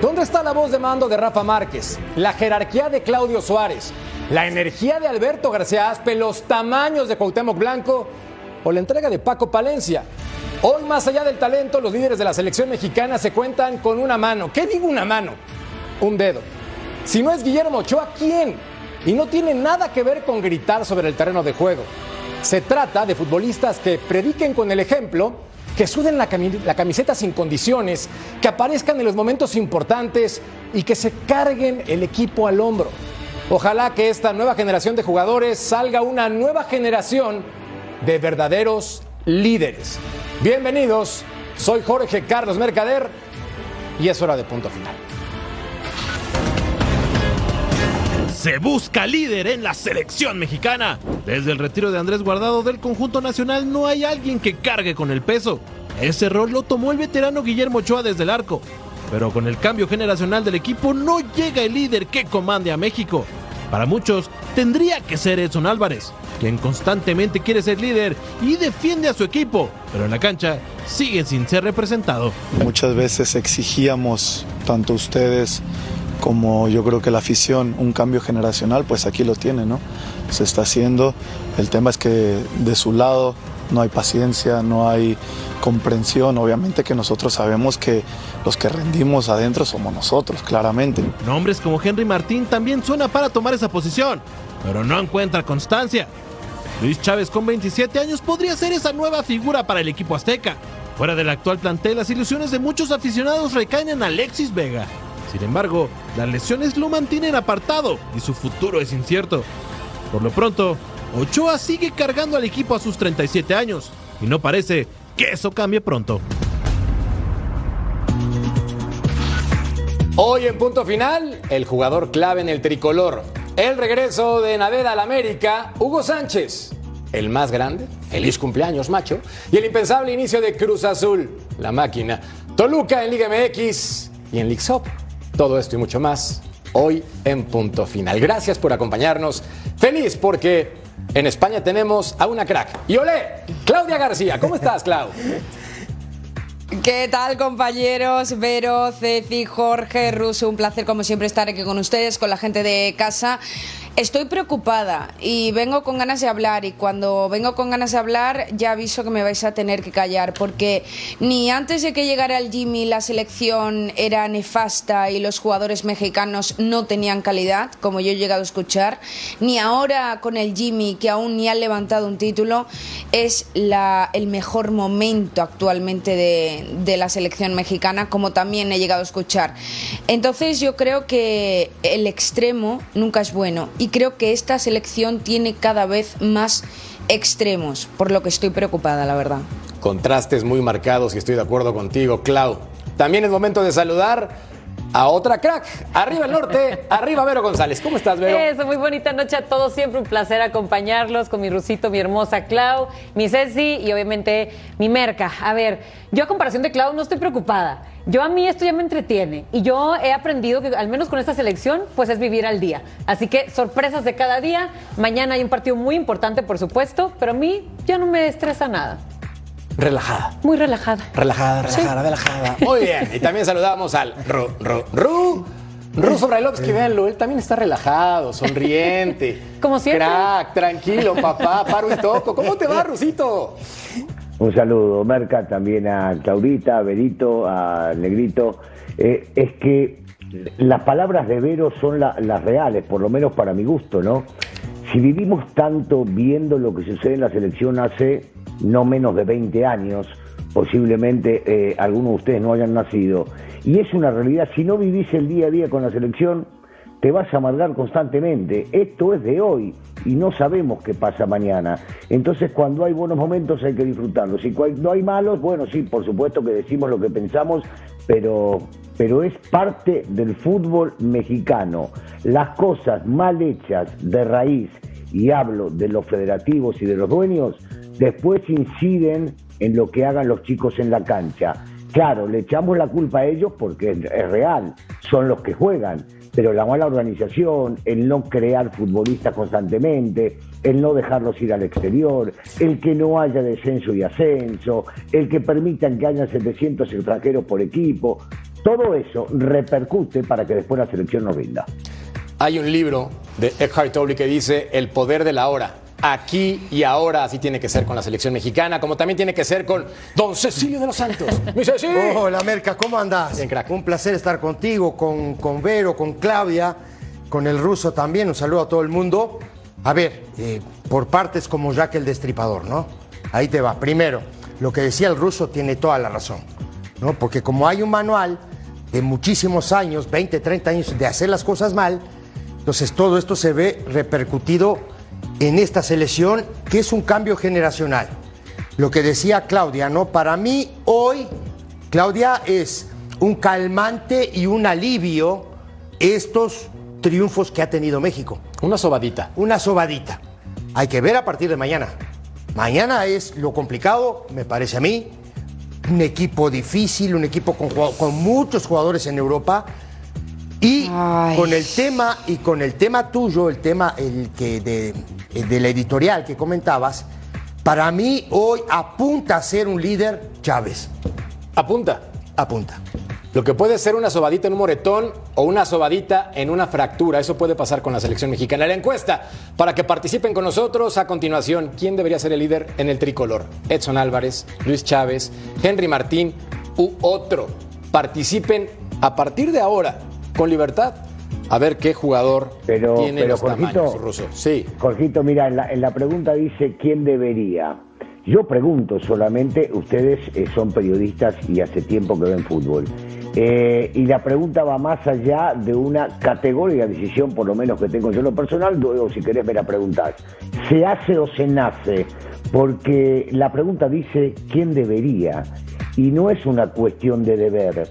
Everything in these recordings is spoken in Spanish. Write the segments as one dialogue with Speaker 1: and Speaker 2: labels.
Speaker 1: ¿Dónde está la voz de mando de Rafa Márquez? La jerarquía de Claudio Suárez, la energía de Alberto García Aspe, los tamaños de Cuauhtémoc Blanco o la entrega de Paco Palencia. Hoy, más allá del talento, los líderes de la selección mexicana se cuentan con una mano. ¿Qué digo una mano? Un dedo. Si no es Guillermo Ochoa, ¿quién? Y no tiene nada que ver con gritar sobre el terreno de juego. Se trata de futbolistas que prediquen con el ejemplo, que suden la, cami- la camiseta sin condiciones, que aparezcan en los momentos importantes y que se carguen el equipo al hombro. Ojalá que esta nueva generación de jugadores salga una nueva generación de verdaderos líderes. Bienvenidos, soy Jorge Carlos Mercader y es hora de punto final.
Speaker 2: Se busca líder en la selección mexicana. Desde el retiro de Andrés Guardado del conjunto nacional no hay alguien que cargue con el peso. Ese rol lo tomó el veterano Guillermo Ochoa desde el arco. Pero con el cambio generacional del equipo no llega el líder que comande a México. Para muchos tendría que ser Edson Álvarez, quien constantemente quiere ser líder y defiende a su equipo, pero en la cancha sigue sin ser representado.
Speaker 3: Muchas veces exigíamos, tanto ustedes como yo creo que la afición, un cambio generacional, pues aquí lo tiene, ¿no? Se está haciendo. El tema es que de su lado no hay paciencia, no hay comprensión. Obviamente que nosotros sabemos que los que rendimos adentro somos nosotros, claramente.
Speaker 2: Nombres como Henry Martín también suena para tomar esa posición, pero no encuentra constancia. Luis Chávez con 27 años podría ser esa nueva figura para el equipo azteca. Fuera del actual plantel, las ilusiones de muchos aficionados recaen en Alexis Vega. Sin embargo, las lesiones lo mantienen apartado y su futuro es incierto. Por lo pronto, Ochoa sigue cargando al equipo a sus 37 años y no parece que eso cambie pronto.
Speaker 1: Hoy en punto final, el jugador clave en el tricolor. El regreso de Naveda al América, Hugo Sánchez. El más grande, feliz cumpleaños, macho. Y el impensable inicio de Cruz Azul, la máquina. Toluca en Liga MX y en Up. Todo esto y mucho más hoy en punto final. Gracias por acompañarnos. Feliz porque en España tenemos a una crack. Y olé, Claudia García. ¿Cómo estás, Clau?
Speaker 4: ¿Qué tal compañeros? Vero, Ceci, Jorge, Russo, un placer como siempre estar aquí con ustedes, con la gente de casa. Estoy preocupada y vengo con ganas de hablar y cuando vengo con ganas de hablar ya aviso que me vais a tener que callar porque ni antes de que llegara el Jimmy la selección era nefasta y los jugadores mexicanos no tenían calidad, como yo he llegado a escuchar, ni ahora con el Jimmy que aún ni ha levantado un título es la, el mejor momento actualmente de, de la selección mexicana, como también he llegado a escuchar. Entonces yo creo que el extremo nunca es bueno y creo que esta selección tiene cada vez más extremos, por lo que estoy preocupada, la verdad.
Speaker 1: Contrastes muy marcados y estoy de acuerdo contigo, Clau. También es momento de saludar a otra crack. Arriba el norte, arriba Vero González. ¿Cómo estás, Vero?
Speaker 5: Eso, muy bonita noche a todos. Siempre un placer acompañarlos con mi Rusito, mi hermosa Clau, mi Ceci y obviamente mi Merca. A ver, yo a comparación de Clau no estoy preocupada. Yo a mí esto ya me entretiene y yo he aprendido que al menos con esta selección pues es vivir al día. Así que sorpresas de cada día. Mañana hay un partido muy importante, por supuesto, pero a mí ya no me estresa nada.
Speaker 1: Relajada.
Speaker 5: Muy relajada.
Speaker 1: Relajada, relajada, relajada. Muy bien. Y también saludamos al Ru, Ru, Ru. Ruso Brailovsky, véanlo, él también está relajado, sonriente.
Speaker 5: Como siempre.
Speaker 1: Crack, tranquilo, papá, paro y toco. ¿Cómo te va, Rusito?
Speaker 6: Un saludo, Merca, también a Claudita, a Berito, a Negrito. Eh, es que las palabras de Vero son la- las reales, por lo menos para mi gusto, ¿no? Si vivimos tanto viendo lo que sucede en la selección hace no menos de 20 años, posiblemente eh, algunos de ustedes no hayan nacido, y es una realidad, si no vivís el día a día con la selección, te vas a amargar constantemente. Esto es de hoy y no sabemos qué pasa mañana. Entonces, cuando hay buenos momentos hay que disfrutarlos. Y cuando hay malos, bueno, sí, por supuesto que decimos lo que pensamos, pero, pero es parte del fútbol mexicano. Las cosas mal hechas de raíz, y hablo de los federativos y de los dueños, después inciden en lo que hagan los chicos en la cancha. Claro, le echamos la culpa a ellos porque es real, son los que juegan, pero la mala organización, el no crear futbolistas constantemente, el no dejarlos ir al exterior, el que no haya descenso y ascenso, el que permitan que haya 700 extranjeros por equipo, todo eso repercute para que después la selección no rinda.
Speaker 1: Hay un libro de Eckhart Tolle que dice El poder de la hora aquí y ahora. Así tiene que ser con la selección mexicana, como también tiene que ser con Don Cecilio de los Santos. ¡Mi Cecilio!
Speaker 7: Hola, Merca, ¿cómo andás?
Speaker 1: Bien, crack.
Speaker 7: Un placer estar contigo, con, con Vero, con Claudia, con el ruso también. Un saludo a todo el mundo. A ver, eh, por partes como Jack el Destripador, ¿no? Ahí te va. Primero, lo que decía el ruso tiene toda la razón, ¿no? Porque como hay un manual de muchísimos años, 20, 30 años, de hacer las cosas mal, entonces todo esto se ve repercutido en esta selección, que es un cambio generacional. Lo que decía Claudia, ¿no? Para mí hoy, Claudia, es un calmante y un alivio estos triunfos que ha tenido México.
Speaker 1: Una sobadita.
Speaker 7: Una sobadita. Hay que ver a partir de mañana. Mañana es lo complicado, me parece a mí. Un equipo difícil, un equipo con, muchos jugadores en Europa. Y
Speaker 4: Ay.
Speaker 7: con el tema, y con el tema tuyo, el tema el que de, el de la editorial que comentabas, para mí hoy apunta a ser un líder Chávez.
Speaker 1: Apunta.
Speaker 7: Apunta.
Speaker 1: Lo que puede ser una sobadita en un moretón o una sobadita en una fractura, eso puede pasar con la selección mexicana. La encuesta, para que participen con nosotros a continuación, ¿quién debería ser el líder en el tricolor? Edson Álvarez, Luis Chávez, Henry Martín u otro. Participen a partir de ahora, con libertad, a ver qué jugador
Speaker 6: Pero,
Speaker 1: tiene
Speaker 6: pero
Speaker 1: los tamaños
Speaker 6: Jorgito,
Speaker 1: ruso. Sí.
Speaker 6: Jorgito, mira, en la, en la pregunta dice quién debería. Yo pregunto solamente, ustedes eh, son periodistas y hace tiempo que ven fútbol. Eh, y la pregunta va más allá de una categoría de decisión, por lo menos que tengo yo en lo personal, luego si querés me la preguntás. ¿Se hace o se nace? Porque la pregunta dice quién debería. Y no es una cuestión de deber.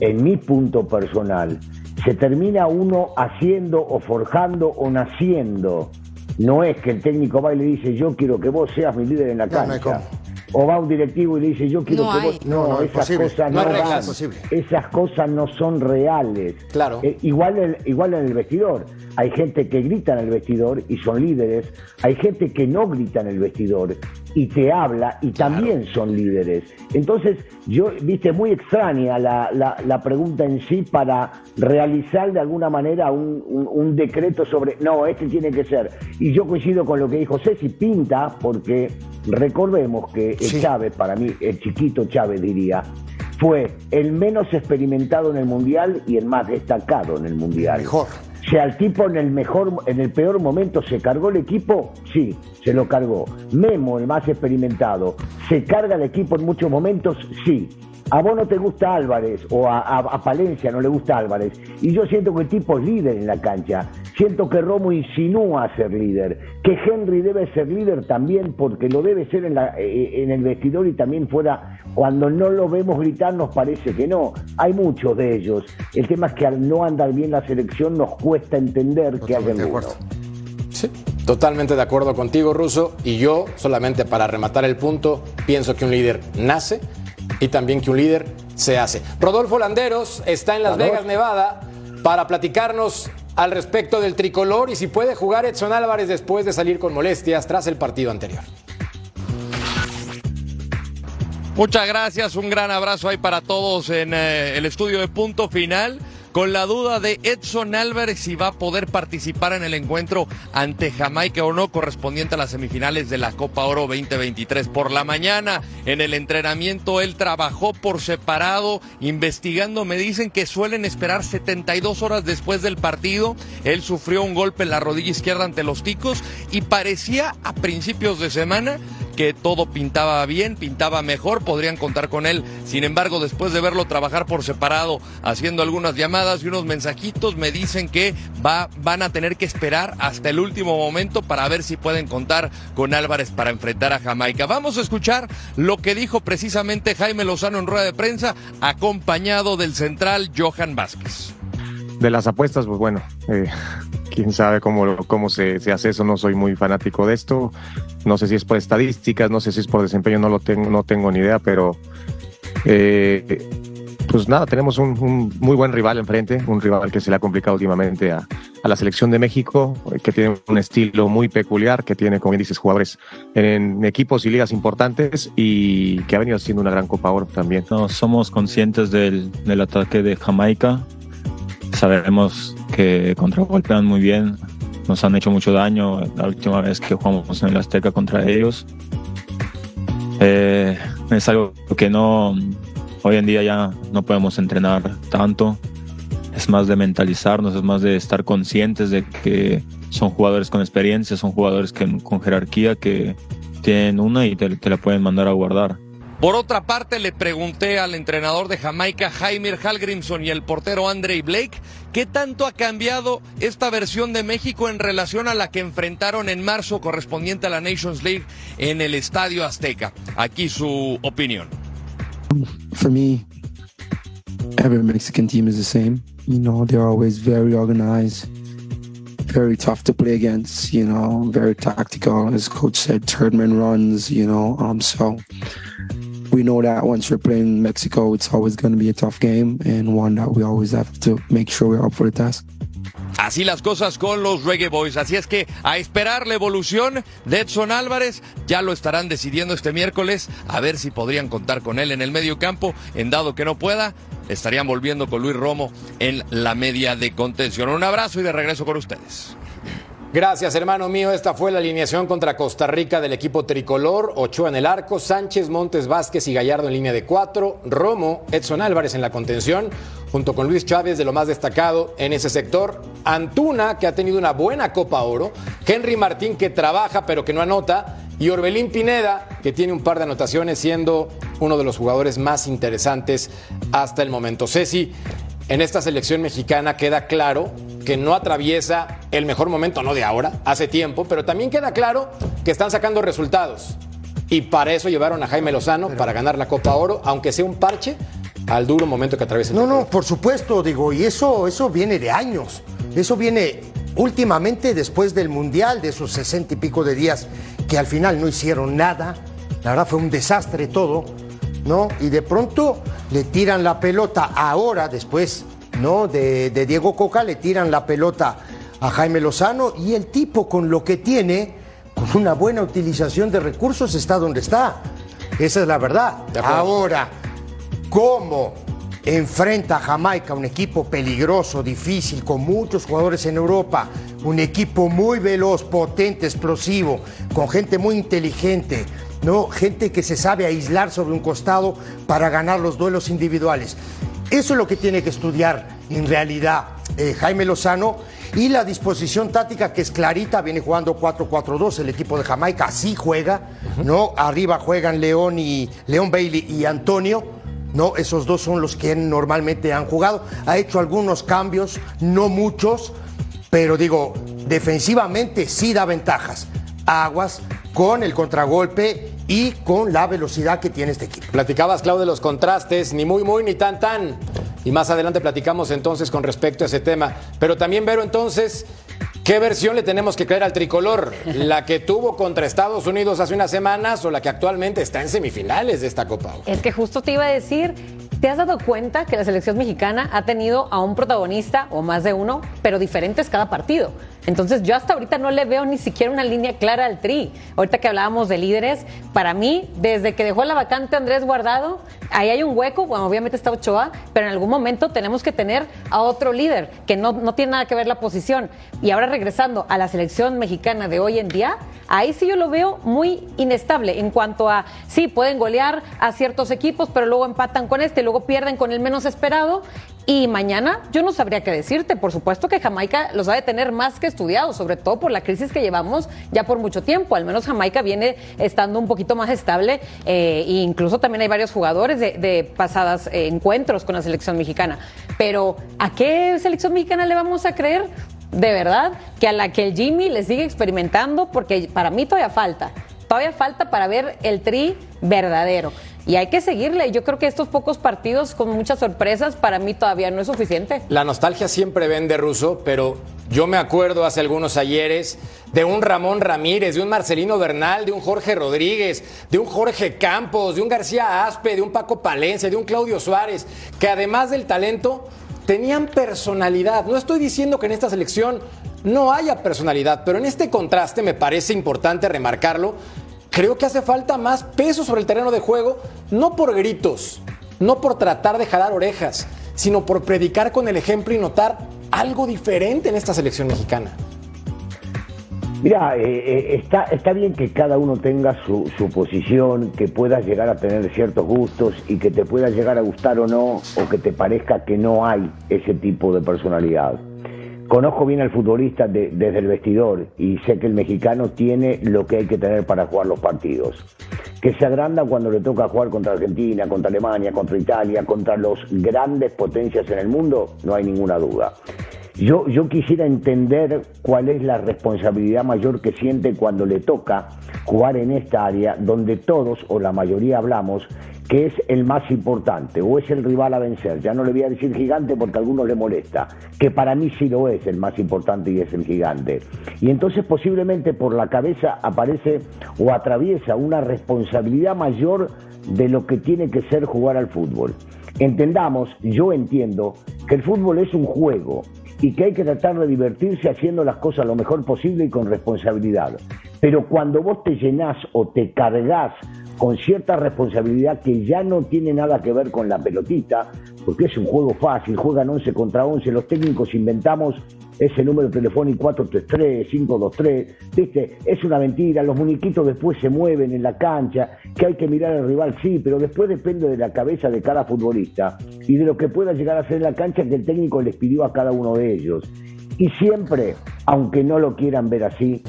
Speaker 6: En mi punto personal, se termina uno haciendo o forjando o naciendo. No es que el técnico va y le dice, yo quiero que vos seas mi líder en la
Speaker 7: No, no hay
Speaker 6: cancha. o va un directivo y le dice, yo quiero
Speaker 4: No
Speaker 6: que
Speaker 4: hay.
Speaker 6: vos... No,
Speaker 7: No, no,
Speaker 6: esas cosas
Speaker 1: No reglas.
Speaker 6: van. Esas cosas no son reales.
Speaker 1: Claro.
Speaker 6: Eh, igual, en, igual en el vestidor. Hay gente que grita en el vestidor y son líderes. Hay gente que no grita en el vestidor y te habla y también son líderes. Entonces, yo, viste, muy extraña la, la- la pregunta en sí para realizar de alguna manera un, un- un decreto sobre, no, este tiene que ser. Y yo coincido con lo que dijo Ceci, pinta, porque recordemos que
Speaker 7: Sí.
Speaker 6: Chávez, para mí, el chiquito Chávez diría, fue el menos experimentado en el mundial y el más destacado en el mundial.
Speaker 7: Mejor.
Speaker 6: Si al tipo en el mejor, en el peor momento se cargó el equipo, sí, se lo cargó. Memo, el más experimentado, se carga el equipo en muchos momentos, sí. A vos no te gusta Álvarez o a, a- a Palencia no le gusta Álvarez. Y yo siento que el tipo es líder en la cancha. Siento que Romo insinúa ser líder. Que Henry debe ser líder también porque lo debe ser en, la- eh, en el vestidor y también fuera. Cuando no lo vemos gritar nos parece que no. Hay muchos de ellos. El tema es que al no andar bien la selección nos cuesta entender que uno.
Speaker 7: acuerdo.
Speaker 1: Sí, totalmente de acuerdo contigo, Ruso. Y yo, solamente para rematar el punto, pienso que un líder nace y también que un líder se hace. Rodolfo Landeros está en Las. Vegas, Nevada, para platicarnos al respecto del tricolor y si puede jugar Edson Álvarez después de salir con molestias tras el partido anterior.
Speaker 8: Muchas gracias, un gran abrazo ahí para todos en eh, el estudio de punto final. Con la duda de Edson Álvarez si va a poder participar en el encuentro ante Jamaica o no, correspondiente a las semifinales de la Copa Oro 2023. Por la mañana, en el entrenamiento, él trabajó por separado, investigando. Me dicen que suelen esperar 72 horas después del partido. Él sufrió un golpe en la rodilla izquierda ante los ticos y parecía a principios de semana que todo pintaba bien, pintaba mejor, podrían contar con él. Sin embargo, después de verlo trabajar por separado, haciendo algunas llamadas y unos mensajitos, me dicen que va, van a tener que esperar hasta el último momento para ver si pueden contar con Álvarez para enfrentar a Jamaica. Vamos a escuchar lo que dijo precisamente Jaime Lozano en rueda de prensa, acompañado del central Johan Vázquez.
Speaker 9: De las apuestas, pues bueno, eh, quién sabe cómo, cómo se, se, hace eso, no soy muy fanático de esto, no sé si es por estadísticas, no sé si es por desempeño, no lo tengo, no tengo ni idea, pero eh, pues nada, tenemos un, muy buen rival enfrente, un rival que se le ha complicado últimamente a, a, la selección de México, que tiene un estilo muy peculiar, que tiene, como bien jugadores en equipos y ligas importantes y que ha venido haciendo una gran Copa también.
Speaker 10: No, somos conscientes del, del ataque de Jamaica, sabemos que contragolpean muy bien, nos han hecho mucho daño la última vez que jugamos en el Azteca contra ellos. Eh, es algo que no hoy en día ya no podemos entrenar tanto. Es más de mentalizarnos, es más de estar conscientes de que son jugadores con experiencia, son jugadores que, con jerarquía que tienen una y te, te la pueden mandar a guardar.
Speaker 8: Por otra parte, le pregunté al entrenador de Jamaica, Jaime Halgrimson, y el portero Andre Blake, ¿qué tanto ha cambiado esta versión de México en relación a la que enfrentaron en marzo correspondiente a la Nations League en el Estadio Azteca? Aquí su opinión.
Speaker 11: For me, every Mexican team is the same. You know, they're always very organized, very tough to play against, you know, very tactical. As coach said, third man runs, you know, um, so we know that once we're playing Mexico, it's always going to be a tough game and one that we always have to make sure we're up for the task.
Speaker 8: Así las cosas con los Reggae Boys. Así es que a esperar la evolución de Edson Álvarez. Ya lo estarán decidiendo este miércoles. A ver si podrían contar con él en el medio campo. En dado que no pueda, estarían volviendo con Luis Romo en la media de contención. Un abrazo y de regreso con ustedes.
Speaker 1: Gracias, hermano mío. Esta fue la alineación contra Costa Rica del equipo tricolor. Ochoa en el arco, Sánchez, Montes, Vázquez y Gallardo en línea de cuatro. Romo, Edson Álvarez en la contención, junto con Luis Chávez de lo más destacado en ese sector. Antuna, que ha tenido una buena Copa Oro. Henry Martín, que trabaja pero que no anota. Y Orbelín Pineda, que tiene un par de anotaciones, siendo uno de los jugadores más interesantes hasta el momento. Ceci, en esta selección mexicana queda claro que no atraviesa el mejor momento, no de ahora, hace tiempo, pero también queda claro que están sacando resultados. Y para eso llevaron a Jaime Lozano, para ganar la Copa Oro, aunque sea un parche al duro momento que atraviesa el
Speaker 7: No, no, por supuesto, digo, y eso, eso viene de años. Eso viene últimamente después del Mundial, de esos sesenta y pico de días que al final no hicieron nada. La verdad fue un desastre todo. ¿no? Y de pronto le tiran la pelota ahora, después, ¿no? De, de, Diego Coca, le tiran la pelota a Jaime Lozano y el tipo con lo que tiene, con una buena utilización de recursos, está donde está. Esa es la verdad. Ahora, ¿cómo enfrenta a Jamaica, un equipo peligroso, difícil, con muchos jugadores en Europa, un equipo muy veloz, potente, explosivo, con gente muy inteligente? ¿no? Gente que se sabe aislar sobre un costado para ganar los duelos individuales. Eso es lo que tiene que estudiar en realidad eh, Jaime Lozano y la disposición táctica que es clarita, viene jugando 4-4-2, el equipo de Jamaica así juega, ¿no? Arriba juegan León y León Bailey y Antonio. No, esos dos son los que normalmente han jugado. Ha hecho algunos cambios, no muchos, pero digo, defensivamente sí da ventajas. Aguas con el contragolpe y con la velocidad que tiene este equipo.
Speaker 1: Platicabas, Clau, de los contrastes, ni muy, muy, ni tan, tan. Y más adelante platicamos entonces con respecto a ese tema. Pero también, Vero, entonces, ¿qué versión le tenemos que creer al tricolor? ¿La que tuvo contra Estados Unidos hace unas semanas o la que actualmente está en semifinales de esta Copa?
Speaker 5: Es que justo te iba a decir, ¿te has dado cuenta que la selección mexicana ha tenido a un protagonista o más de uno, pero diferentes cada partido? Entonces yo hasta ahorita no le veo ni siquiera una línea clara al tri. Ahorita que hablábamos de líderes, para mí, desde que dejó la vacante Andrés Guardado, ahí hay un hueco, bueno, obviamente está Ochoa, pero en algún momento tenemos que tener a otro líder, que no, no tiene nada que ver la posición. Y ahora regresando a la selección mexicana de hoy en día, ahí sí yo lo veo muy inestable en cuanto a, sí, pueden golear a ciertos equipos, pero luego empatan con este, luego pierden con el menos esperado Y mañana yo no sabría qué decirte. Por supuesto que Jamaica los ha de tener más que estudiados, sobre todo por la crisis que llevamos ya por mucho tiempo. Al menos Jamaica viene estando un poquito más estable eh, e incluso también hay varios jugadores de, de pasadas eh, encuentros con la selección mexicana. Pero ¿a qué selección mexicana le vamos a creer? De verdad, que a la que el Jimmy le sigue experimentando, porque para mí todavía falta. Todavía falta para ver el tri verdadero. Y hay que seguirle. Yo creo que estos pocos partidos con muchas sorpresas para mí todavía no es suficiente.
Speaker 1: La nostalgia siempre vende ruso, pero yo me acuerdo hace algunos ayeres de un Ramón Ramírez, de un Marcelino Bernal, de un Jorge Rodríguez, de un Jorge Campos, de un García Aspe, de un Paco Palencia, de un Claudio Suárez, que además del talento tenían personalidad. No estoy diciendo que en esta selección no haya personalidad, pero en este contraste me parece importante remarcarlo creo que hace falta más peso sobre el terreno de juego, no por gritos, no por tratar de jalar orejas, sino por predicar con el ejemplo y notar algo diferente en esta selección mexicana.
Speaker 6: Mira, eh, eh, está, está bien que cada uno tenga su, su posición, que puedas llegar a tener ciertos gustos y que te pueda llegar a gustar o no, o que te parezca que no hay ese tipo de personalidad. Conozco bien al futbolista de- desde el vestidor y sé que el mexicano tiene lo que hay que tener para jugar los partidos. Que se agranda cuando le toca jugar contra Argentina, contra Alemania, contra Italia, contra los grandes potencias en el mundo, no hay ninguna duda. Yo, yo quisiera entender cuál es la responsabilidad mayor que siente cuando le toca jugar en esta área donde todos o la mayoría hablamos que es el más importante o es el rival a vencer. Ya no le voy a decir gigante porque a algunos le molesta, que para mí sí lo es el más importante y es el gigante. Y entonces posiblemente por la cabeza aparece o atraviesa una responsabilidad mayor de lo que tiene que ser jugar al fútbol. Entendamos, yo entiendo que el fútbol es un juego y que hay que tratar de divertirse haciendo las cosas lo mejor posible y con responsabilidad. Pero cuando vos te llenás o te cargas con cierta responsabilidad que ya no tiene nada que ver con la pelotita, porque es un juego fácil, juegan 11 contra 11, los técnicos inventamos ese número telefónico 433, 523, ¿viste? Es una mentira, los muñequitos después se mueven en la cancha, que hay que mirar al rival, sí, pero después depende de la cabeza de cada futbolista y de lo que pueda llegar a hacer en la cancha que el técnico les pidió a cada uno de ellos. Y siempre, aunque no lo quieran ver así,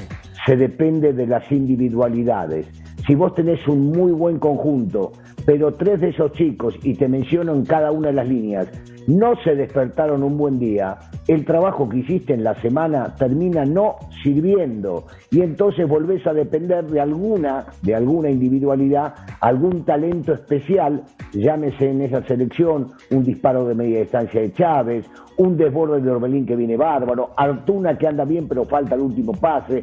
Speaker 6: se depende de las individualidades. Si vos tenés un muy buen conjunto, pero tres de esos chicos, y te menciono en cada una de las líneas, no se despertaron un buen día, el trabajo que hiciste en la semana termina no sirviendo. Y entonces volvés a depender de alguna, de alguna individualidad, algún talento especial, llámese en esa selección un disparo de media distancia de Chávez, un desborde de Orbelín que viene bárbaro, Artuna que anda bien pero falta el último pase,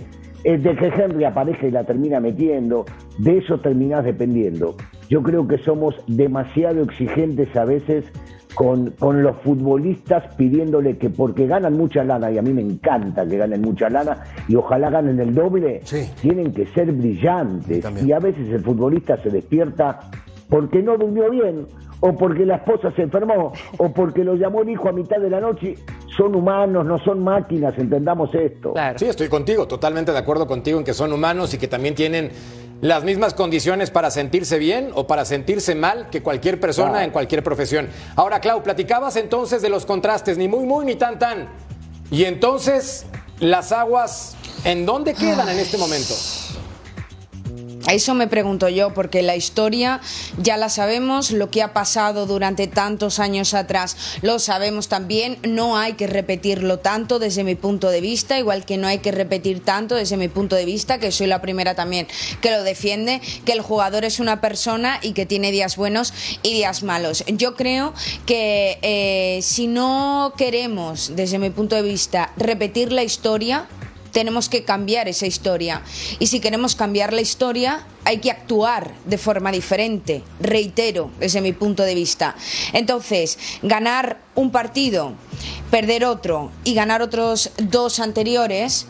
Speaker 6: de que Henry aparezca y la termina metiendo, de eso terminás dependiendo. Yo creo que somos demasiado exigentes a veces con, con los futbolistas pidiéndole que porque ganan mucha lana, y a mí me encanta que ganen mucha lana, y ojalá ganen el doble, tienen que ser brillantes. Y a veces el futbolista se despierta porque no durmió bien, o porque la esposa se enfermó, o porque lo llamó el hijo a mitad de la noche. Son humanos, no son máquinas, entendamos esto.
Speaker 1: Sí, estoy contigo, totalmente de acuerdo contigo en que son humanos y que también tienen las mismas condiciones para sentirse bien o para sentirse mal que cualquier persona
Speaker 6: Claro.
Speaker 1: en cualquier profesión. Ahora, Clau, platicabas entonces de los contrastes, ni muy, muy, ni tan, tan. Y entonces, las aguas, ¿en dónde quedan en este momento?
Speaker 4: Eso me pregunto yo, porque la historia ya la sabemos, lo que ha pasado durante tantos años atrás lo sabemos también, no hay que repetirlo tanto desde mi punto de vista, igual que no hay que repetir tanto desde mi punto de vista, que soy la primera también que lo defiende, que el jugador es una persona y que tiene días buenos y días malos. Yo creo que eh, si no queremos, desde mi punto de vista, repetir la historia, tenemos que cambiar esa historia. Y si queremos cambiar la historia, hay que actuar de forma diferente, reitero, desde mi punto de vista. Entonces, ganar un partido, perder otro y ganar otros dos anteriores,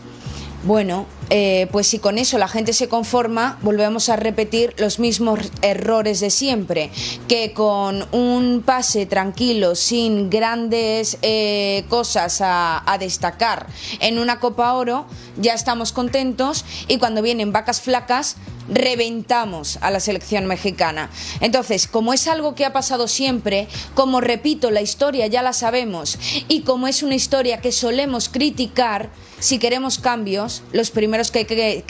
Speaker 4: bueno, eh, pues si con eso la gente se conforma, volvemos a repetir los mismos errores de siempre, que con un pase tranquilo, sin grandes eh, cosas a, a destacar en una Copa Oro, ya estamos contentos y cuando vienen vacas flacas, reventamos a la selección mexicana. Entonces, como es algo que ha pasado siempre, como repito, la historia ya la sabemos y como es una historia que solemos criticar, si queremos cambios, los primeros que,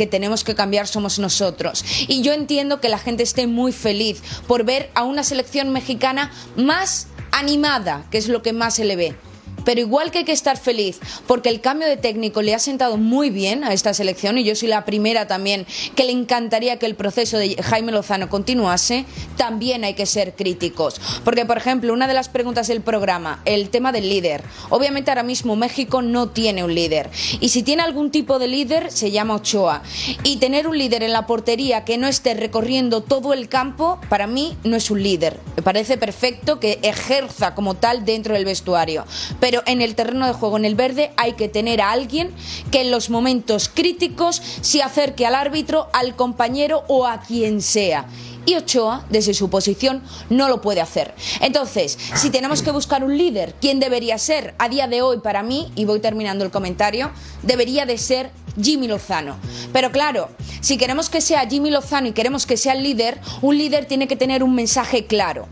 Speaker 4: tenemos que cambiar somos nosotros. Y yo entiendo que la gente esté muy feliz por ver a una selección mexicana más animada, que es lo que más se le ve. Pero igual que hay que estar feliz, porque el cambio de técnico le ha sentado muy bien a esta selección, y yo soy la primera también que le encantaría que el proceso de Jaime Lozano continuase, también hay que ser críticos. Porque, por ejemplo, una de las preguntas del programa, el tema del líder. Obviamente ahora mismo México no tiene un líder. Y si tiene algún tipo de líder, se llama Ochoa. Y tener un líder en la portería que no esté recorriendo todo el campo, para mí no es un líder. Me parece perfecto que ejerza como tal dentro del vestuario. Pero en el terreno de juego, en el verde, hay que tener a alguien que en los momentos críticos se acerque al árbitro, al compañero o a quien sea. Y Ochoa, desde su posición, no lo puede hacer. Entonces, si tenemos que buscar un líder, ¿quién debería ser? A día de hoy, para mí, y voy terminando el comentario, debería de ser Jimmy Lozano. Pero claro, si queremos que sea Jimmy Lozano y queremos que sea el líder, un líder tiene que tener un mensaje claro.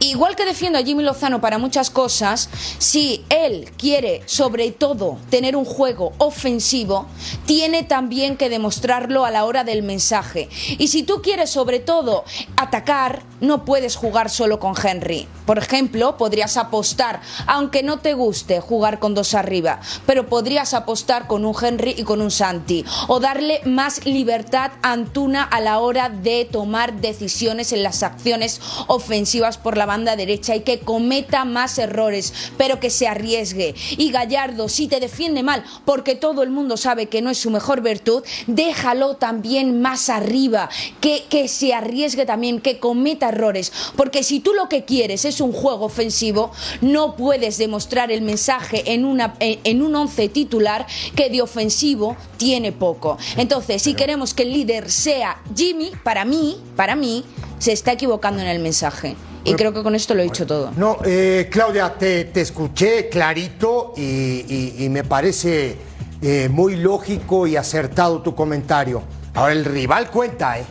Speaker 4: Igual que defiendo a Jimmy Lozano para muchas cosas, si él quiere sobre todo tener un juego ofensivo, tiene también que demostrarlo a la hora del mensaje. Y si tú quieres sobre todo atacar, no puedes jugar solo con Henry. Por ejemplo, podrías apostar, aunque no te guste jugar con dos arriba, pero podrías apostar con un Henry y con un Santi. O darle más libertad a Antuna a la hora de tomar decisiones en las acciones ofensivas por la banda derecha y que cometa más errores, pero que se arriesgue. Y Gallardo, si te defiende mal, porque todo el mundo sabe que no es su mejor virtud, déjalo también más arriba, que, que se arriesgue también, que cometa errores. Porque si tú lo que quieres es un juego ofensivo, no puedes demostrar el mensaje en, una, en, en un once titular que de ofensivo tiene poco. Entonces, si queremos que el líder sea Jimmy, para mí, para mí, se está equivocando en el mensaje. Y creo que con esto lo he dicho todo.
Speaker 7: No, eh, Claudia, te, te escuché clarito y, me parece eh, muy lógico y acertado tu comentario. Ahora, el rival cuenta, ¿eh?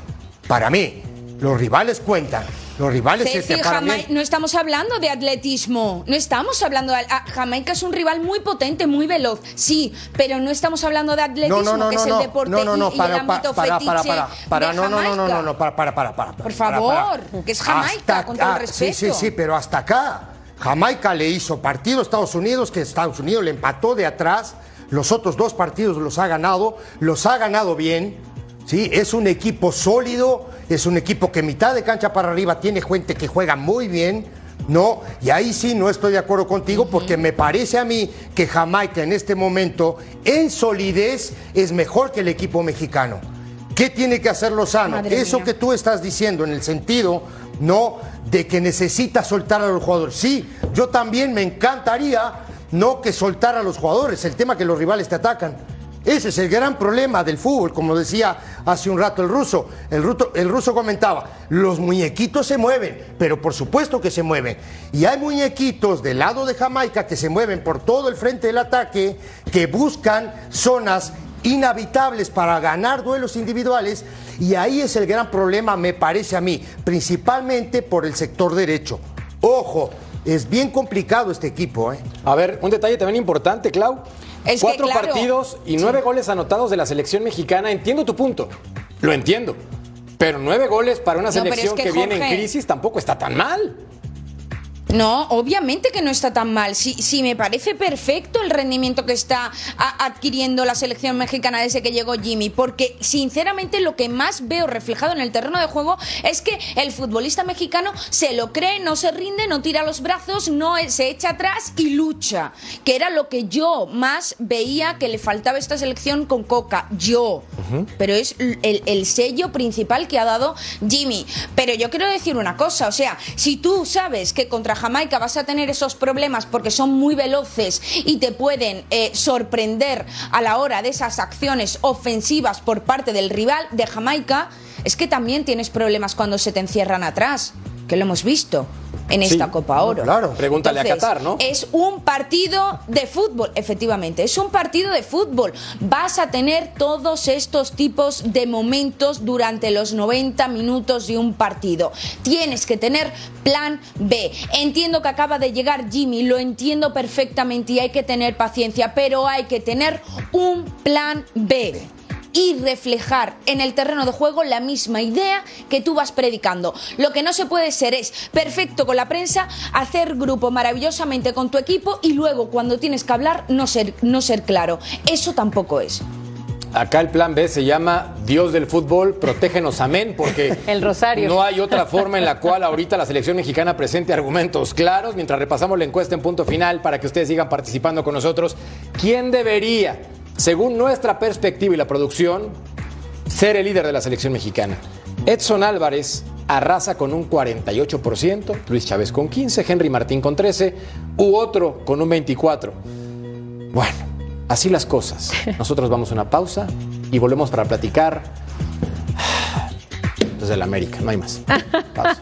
Speaker 7: Para mí, los rivales cuentan. Los rivales
Speaker 4: Ceci,
Speaker 7: este, para mí-
Speaker 4: Jamai- no estamos hablando de atletismo, no estamos hablando de... Jamaica es un rival muy potente, muy veloz, sí, pero no estamos hablando de atletismo,
Speaker 7: No, no, no,
Speaker 4: que es el deporte
Speaker 7: no, no, no,
Speaker 4: y, y
Speaker 7: para,
Speaker 4: el ámbito
Speaker 7: para, para, para,
Speaker 4: fetiche
Speaker 7: para, para,
Speaker 4: de
Speaker 7: no, no, no, no, no,
Speaker 4: Jamaica.
Speaker 7: para, para, para, para,
Speaker 4: Por favor, que es Jamaica,
Speaker 7: Hasta
Speaker 4: con todo el
Speaker 7: acá, Sí, sí,
Speaker 4: respeto.
Speaker 7: sí, pero hasta acá. Jamaica le hizo partido a Estados Unidos, que Estados Unidos le empató de atrás. Los otros dos partidos los ha ganado, los ha ganado bien. Sí, es un equipo sólido, es un equipo que mitad de cancha para arriba tiene gente que juega muy bien. No, y ahí sí no estoy de acuerdo contigo porque me parece a mí que Jamaica en este momento en solidez es mejor que el equipo mexicano. ¿Qué tiene que hacer Lozano?
Speaker 4: Madre
Speaker 7: Eso
Speaker 4: mía.
Speaker 7: que tú estás diciendo en el sentido, no, de que necesita soltar a los jugadores. Sí, yo también me encantaría no que soltar a los jugadores, el tema que los rivales te atacan. Ese es el gran problema del fútbol, como decía hace un rato el ruso. El, ruso comentaba, los muñequitos se mueven, pero por supuesto que se mueven. Y hay muñequitos del lado de Jamaica que se mueven por todo el frente del ataque, que buscan zonas inhabitables para ganar duelos individuales y ahí es el gran problema, me parece a mí, principalmente por el sector derecho. Ojo, es bien complicado este equipo. ¿eh?
Speaker 1: A ver, un detalle también importante, Clau.
Speaker 4: Es que,
Speaker 1: Cuatro
Speaker 4: claro,
Speaker 1: partidos y nueve goles anotados de la selección mexicana. Entiendo tu punto. Lo entiendo. Pero nueve goles para una
Speaker 4: No, pero es
Speaker 1: selección
Speaker 4: que,
Speaker 1: viene en crisis tampoco está tan mal.
Speaker 4: No, obviamente que no está tan mal. Sí, sí, me parece perfecto el rendimiento que está a- adquiriendo la selección mexicana desde que llegó Jimmy, porque sinceramente lo que más veo reflejado en el terreno de juego es que el futbolista mexicano se lo cree, no se rinde, no tira los brazos, no se echa atrás y lucha, que era lo que yo más veía que le faltaba a esta selección con Coca, yo. Pero es el, el sello principal que ha dado Jimmy. Pero yo quiero decir una cosa, o sea, si tú sabes que contra Jamaica vas a tener esos problemas porque son muy veloces y te pueden eh, sorprender a la hora de esas acciones ofensivas por parte del rival de Jamaica, es que también tienes problemas cuando se te encierran atrás, que lo hemos visto. En
Speaker 1: Sí,
Speaker 4: esta Copa Oro.
Speaker 1: claro. Pregúntale a Qatar, ¿no?
Speaker 4: Es un partido de fútbol, efectivamente, es un partido de fútbol. Vas a tener todos estos tipos de momentos durante los 90 minutos de un partido. Tienes que tener plan B. Entiendo que acaba de llegar Jimmy, lo entiendo perfectamente y hay que tener paciencia, pero hay que tener un plan B y reflejar en el terreno de juego la misma idea que tú vas predicando. Lo que no se puede ser es perfecto con la prensa, hacer grupo maravillosamente con tu equipo y luego cuando tienes que hablar no ser, no ser claro. Eso tampoco es.
Speaker 1: Acá el plan B se llama Dios del fútbol, protégenos, amén, porque
Speaker 5: El rosario.
Speaker 1: no hay otra forma en la cual ahorita la selección mexicana presente argumentos claros mientras repasamos la encuesta en punto final para que ustedes sigan participando con nosotros. ¿Quién debería, según nuestra perspectiva y la producción, ser el líder de la selección mexicana? Edson Álvarez arrasa con un 48%, Luis Chávez con 15%, Henry Martín con 13% u otro con un 24%. Bueno, así las cosas. Nosotros vamos a una pausa y volvemos para platicar desde el América, no hay más. Pausa.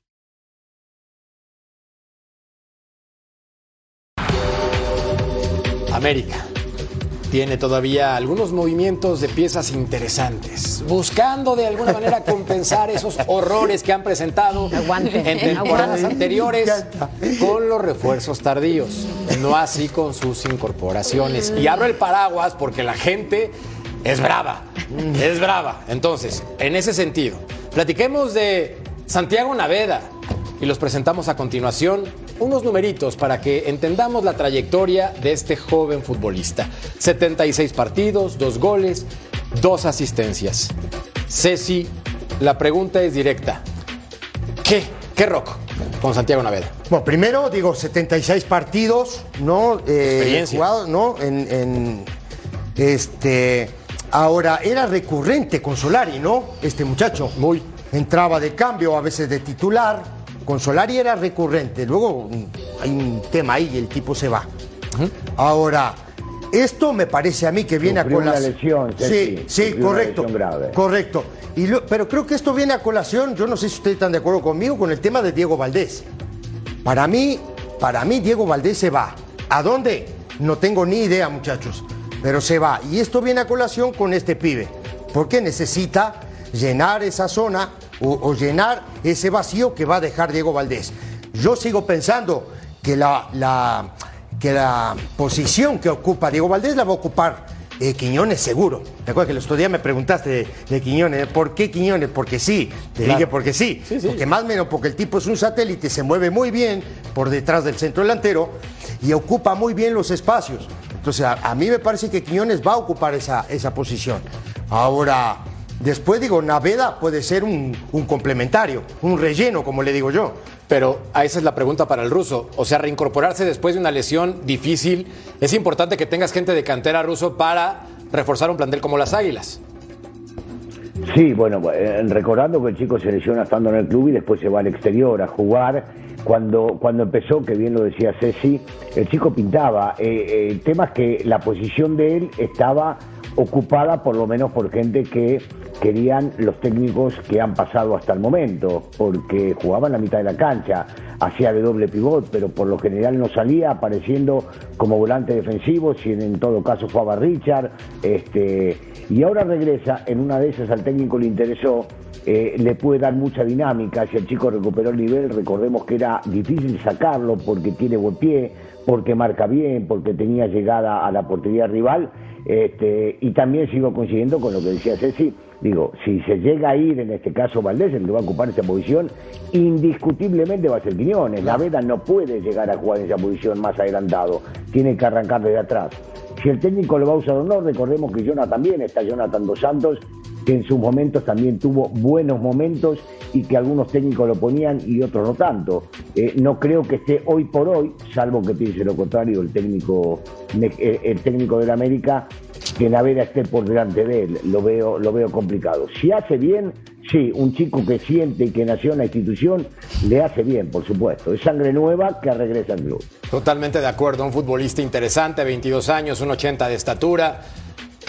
Speaker 1: América tiene todavía algunos movimientos de piezas interesantes, buscando de alguna manera compensar esos horrores que han presentado
Speaker 5: Aguante,
Speaker 1: en temporadas
Speaker 5: aguante.
Speaker 1: anteriores con los refuerzos tardíos, no así con sus incorporaciones. Y abro el paraguas porque la gente es brava, es brava. Entonces, en ese sentido, platiquemos de Santiago Naveda y los presentamos a continuación unos numeritos para que entendamos la trayectoria de este joven futbolista. 76 partidos, dos goles, dos asistencias. Ceci, la pregunta es directa. ¿Qué? ¿Qué rock con Santiago Naveda?
Speaker 7: Bueno, primero digo 76 partidos, ¿no? Eh, jugados, ¿no? En, en, este. Ahora, era recurrente con Solari, ¿no? Este muchacho.
Speaker 1: Muy.
Speaker 7: Entraba de cambio, a veces de titular. Con Solari era recurrente. Luego mm, hay un tema ahí y el tipo se va. Ahora, esto me parece a mí que viene
Speaker 6: Sufrió
Speaker 7: a
Speaker 6: una
Speaker 7: colación.
Speaker 6: lesión,
Speaker 7: sí, sí,
Speaker 6: sufrió una
Speaker 7: correcto.
Speaker 6: lesión grave.
Speaker 7: Correcto. Y lo- pero creo que esto viene a colación, yo no sé si ustedes están de acuerdo conmigo, con el tema de Diego Valdés. Para mí, para mí Diego Valdés se va. ¿A dónde? No tengo ni idea, muchachos. Pero se va. Y esto viene a colación con este pibe. Porque necesita llenar esa zona o, o llenar ese vacío que va a dejar Diego Valdés. Yo sigo pensando que la, la- que la posición que ocupa Diego Valdés la va a ocupar eh, Quiñones seguro. ¿Te acuerdas que el otro día me preguntaste de, de Quiñones? ¿Por qué Quiñones? Porque sí. Te
Speaker 1: Claro.
Speaker 7: dije porque sí. Porque más o menos porque el tipo es un satélite, se mueve muy bien por detrás del centro delantero y ocupa muy bien los espacios. Entonces, a, a mí me parece que Quiñones va a ocupar esa, esa posición. Ahora, después digo, Naveda puede ser un, un complementario, un relleno, como le digo yo.
Speaker 1: Pero a esa es la pregunta para el ruso. O sea, reincorporarse después de una lesión difícil, es importante que tengas gente de cantera ruso para reforzar un plantel como las Águilas.
Speaker 6: Sí, bueno, eh, recordando que el chico se lesiona estando en el club y después se va al exterior a jugar. Cuando, cuando empezó, que bien lo decía Ceci, el chico pintaba. Eh, eh, el tema es que la posición de él estaba ocupada por lo menos por gente que querían los técnicos que han pasado hasta el momento, porque jugaba en la mitad de la cancha, hacía de doble pivot, pero por lo general no salía apareciendo como volante defensivo, si en, en todo caso jugaba Richard, este, y ahora regresa, en una de esas al técnico le interesó, eh, le puede dar mucha dinámica, si el chico recuperó el nivel, recordemos que era difícil sacarlo porque tiene buen pie, porque marca bien, porque tenía llegada a la portería rival, este, y también sigo coincidiendo con lo que decía Ceci, Digo, si se llega a ir, en este caso Valdés, el que va a ocupar esa posición, indiscutiblemente va a ser Quiñones. La Veda no puede llegar a jugar en esa posición más adelantado, tiene que arrancar desde atrás. Si el técnico lo va a usar o no, recordemos que Jonathan también está Jonathan Dos Santos, que en sus momentos también tuvo buenos momentos y que algunos técnicos lo ponían y otros no tanto. Eh, no creo que esté hoy por hoy, salvo que piense lo contrario el técnico, eh, el técnico del América, que Navera esté por delante de él. Lo veo, lo veo complicado. Si hace bien, sí, un chico que siente y que nació en la institución, le hace bien, por supuesto. Es sangre nueva que regresa al club.
Speaker 1: Totalmente de acuerdo, un futbolista interesante, 22 años, un 80 de estatura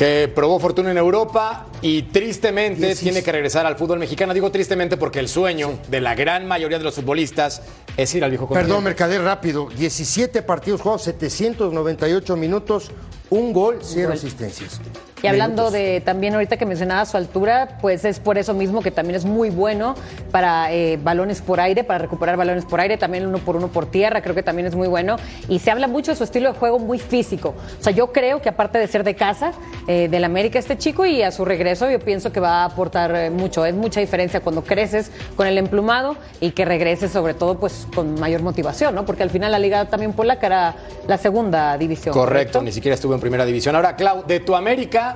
Speaker 1: que probó fortuna en Europa y tristemente tiene que regresar al fútbol mexicano. Digo tristemente porque el sueño de la gran mayoría de los futbolistas es ir al viejo continente.
Speaker 7: Perdón, Mercader, rápido. 17 partidos jugados, 798 minutos, un gol, cero asistencias.
Speaker 5: Y hablando de también ahorita que mencionaba su altura, pues es por eso mismo que también es muy bueno para eh, balones por aire, para recuperar balones por aire, también uno por uno por tierra, creo que también es muy bueno. Y se habla mucho de su estilo de juego muy físico. O sea, yo creo que aparte de ser de casa, eh, del América este chico y a su regreso yo pienso que va a aportar eh, mucho. Es mucha diferencia cuando creces con el emplumado y que regreses sobre todo pues con mayor motivación, ¿no? Porque al final la liga también polaca era la segunda división.
Speaker 1: Correcto, ¿correcto? ni siquiera estuvo en primera división. Ahora, Clau, de tu América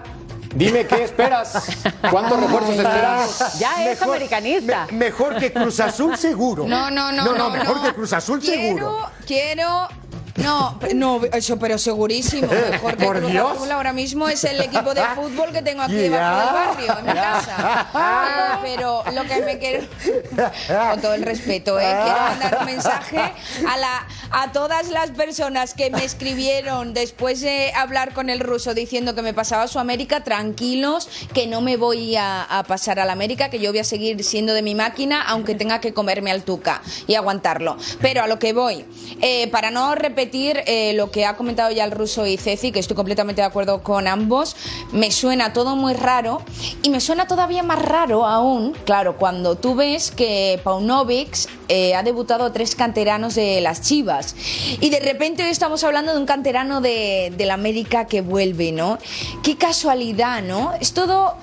Speaker 1: Dime qué esperas. ¿Cuántos refuerzos esperas?
Speaker 5: Ya es americanista.
Speaker 7: mejor que Cruz Azul seguro.
Speaker 4: No, no, no.
Speaker 7: No, no, mejor que Cruz Azul seguro.
Speaker 4: Quiero no, no, eso, pero segurísimo. Mejor que
Speaker 7: Por
Speaker 4: Cruz. Azul ahora mismo es el equipo de fútbol que tengo aquí debajo del barrio, en mi casa. Ah, pero lo que me quiero, con todo el respeto, ¿eh? quiero mandar un mensaje a, la, a todas las personas que me escribieron después de hablar con el ruso diciendo que me pasaba a su América, tranquilos, que no me voy a, a pasar a la América, que yo voy a seguir siendo de mi máquina, aunque tenga que comerme al tuca y aguantarlo. Pero a lo que voy, eh, para no repetir eh, lo que ha comentado ya el ruso y Ceci, que estoy completamente de acuerdo con ambos, me suena todo muy raro y me suena todavía más raro aún, claro, cuando tú ves que Paunovic eh, ha debutado tres canteranos de las Chivas y de repente hoy estamos hablando de un canterano de, de la América que vuelve, ¿no? Qué casualidad, ¿no? Es todo...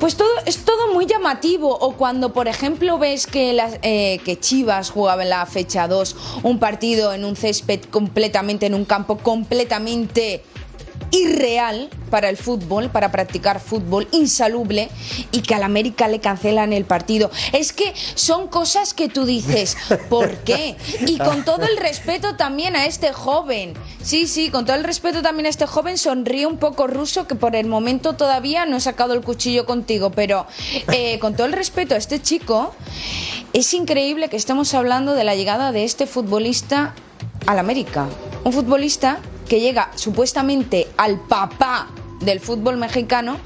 Speaker 4: Pues todo, es todo muy llamativo. O cuando, por ejemplo, ves que, las- eh, que Chivas jugaba en la fecha 2 un partido en un césped completamente, en un campo completamente irreal para el fútbol, para practicar fútbol, insalubre, y que al América le cancelan el partido. Es que son cosas que tú dices, ¿por qué? Y con todo el respeto también a este joven, sí, sí, con todo el respeto también a este joven, sonríe un poco ruso, que por el momento todavía no he sacado el cuchillo contigo, pero eh, con todo el respeto a este chico, es increíble que estemos hablando de la llegada de este futbolista al América. Un futbolista que llega supuestamente al papá del fútbol mexicano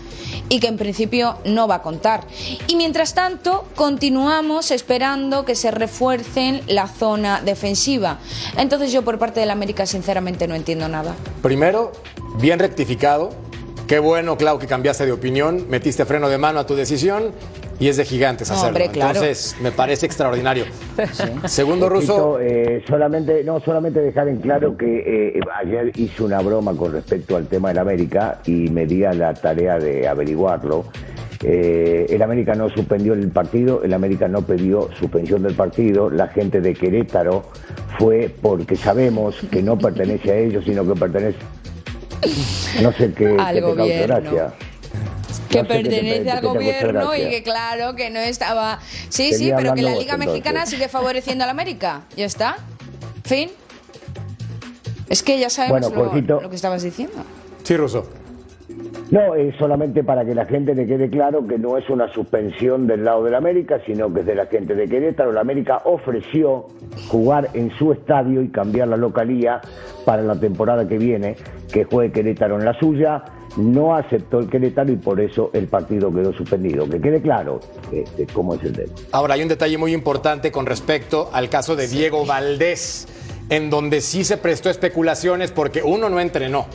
Speaker 4: y que en principio no va a contar. Y mientras tanto, continuamos esperando que se refuercen la zona defensiva. Entonces yo por parte del América sinceramente no entiendo nada.
Speaker 1: Primero, bien rectificado. Qué bueno, Clau, que cambiaste de opinión, metiste freno de mano a tu decisión y es de gigantes
Speaker 4: No,
Speaker 1: hacerlo.
Speaker 4: hombre, claro.
Speaker 1: Entonces, me parece extraordinario. Segundo ruso,
Speaker 6: eh, solamente, no, solamente dejar en claro que eh, ayer hice una broma con respecto al tema del América y me di a la tarea de averiguarlo. Eh, el América no suspendió el partido, el América no pidió suspensión del partido, la gente de Querétaro fue porque sabemos que no pertenece a ellos, sino que pertenece, no sé qué,
Speaker 4: Al
Speaker 6: qué te causa
Speaker 4: gobierno.
Speaker 6: gracia.
Speaker 4: Que pertenece al gobierno y que claro, que no estaba... Sí, sí, pero que la
Speaker 6: vos,
Speaker 4: Liga
Speaker 6: entonces.
Speaker 4: Mexicana sigue favoreciendo al América. ¿Ya está? Fin. Es que ya sabemos
Speaker 6: Bueno,
Speaker 4: lo, que estabas diciendo.
Speaker 1: sí, ruso.
Speaker 6: No, es solamente para que la gente le quede claro que no es una suspensión del lado del América, sino que es de la gente de Querétaro. La América ofreció jugar en su estadio y cambiar la localía para la temporada que viene, que juegue Querétaro en la suya. No aceptó el Querétaro y por eso el partido quedó suspendido. Que quede claro este, cómo es el tema.
Speaker 1: Ahora, hay un detalle muy importante con respecto al caso de Diego Valdés, en donde sí se prestó especulaciones porque uno no entrenó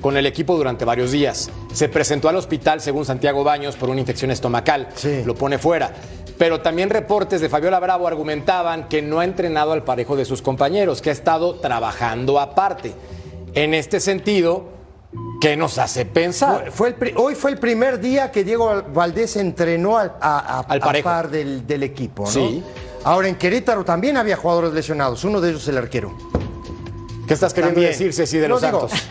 Speaker 1: con el equipo durante varios días. Se presentó al hospital, según Santiago Baños, por una infección estomacal. Lo pone fuera. Pero también reportes de Fabiola Bravo argumentaban que no ha entrenado al parejo de sus compañeros, que ha estado trabajando aparte. En este sentido, ¿Qué nos hace pensar?
Speaker 7: Fue- fue el pri- hoy fue el primer día que Diego Valdés entrenó al, a, a-
Speaker 1: Al
Speaker 7: a
Speaker 1: parejo.
Speaker 7: par del, del equipo, ¿no?
Speaker 1: Sí.
Speaker 7: Ahora en Querétaro también había jugadores lesionados, uno de ellos el arquero.
Speaker 1: ¿Qué estás queriendo
Speaker 7: También.
Speaker 1: decir, Ceci de
Speaker 7: No,
Speaker 1: los
Speaker 7: digo,
Speaker 1: Santos?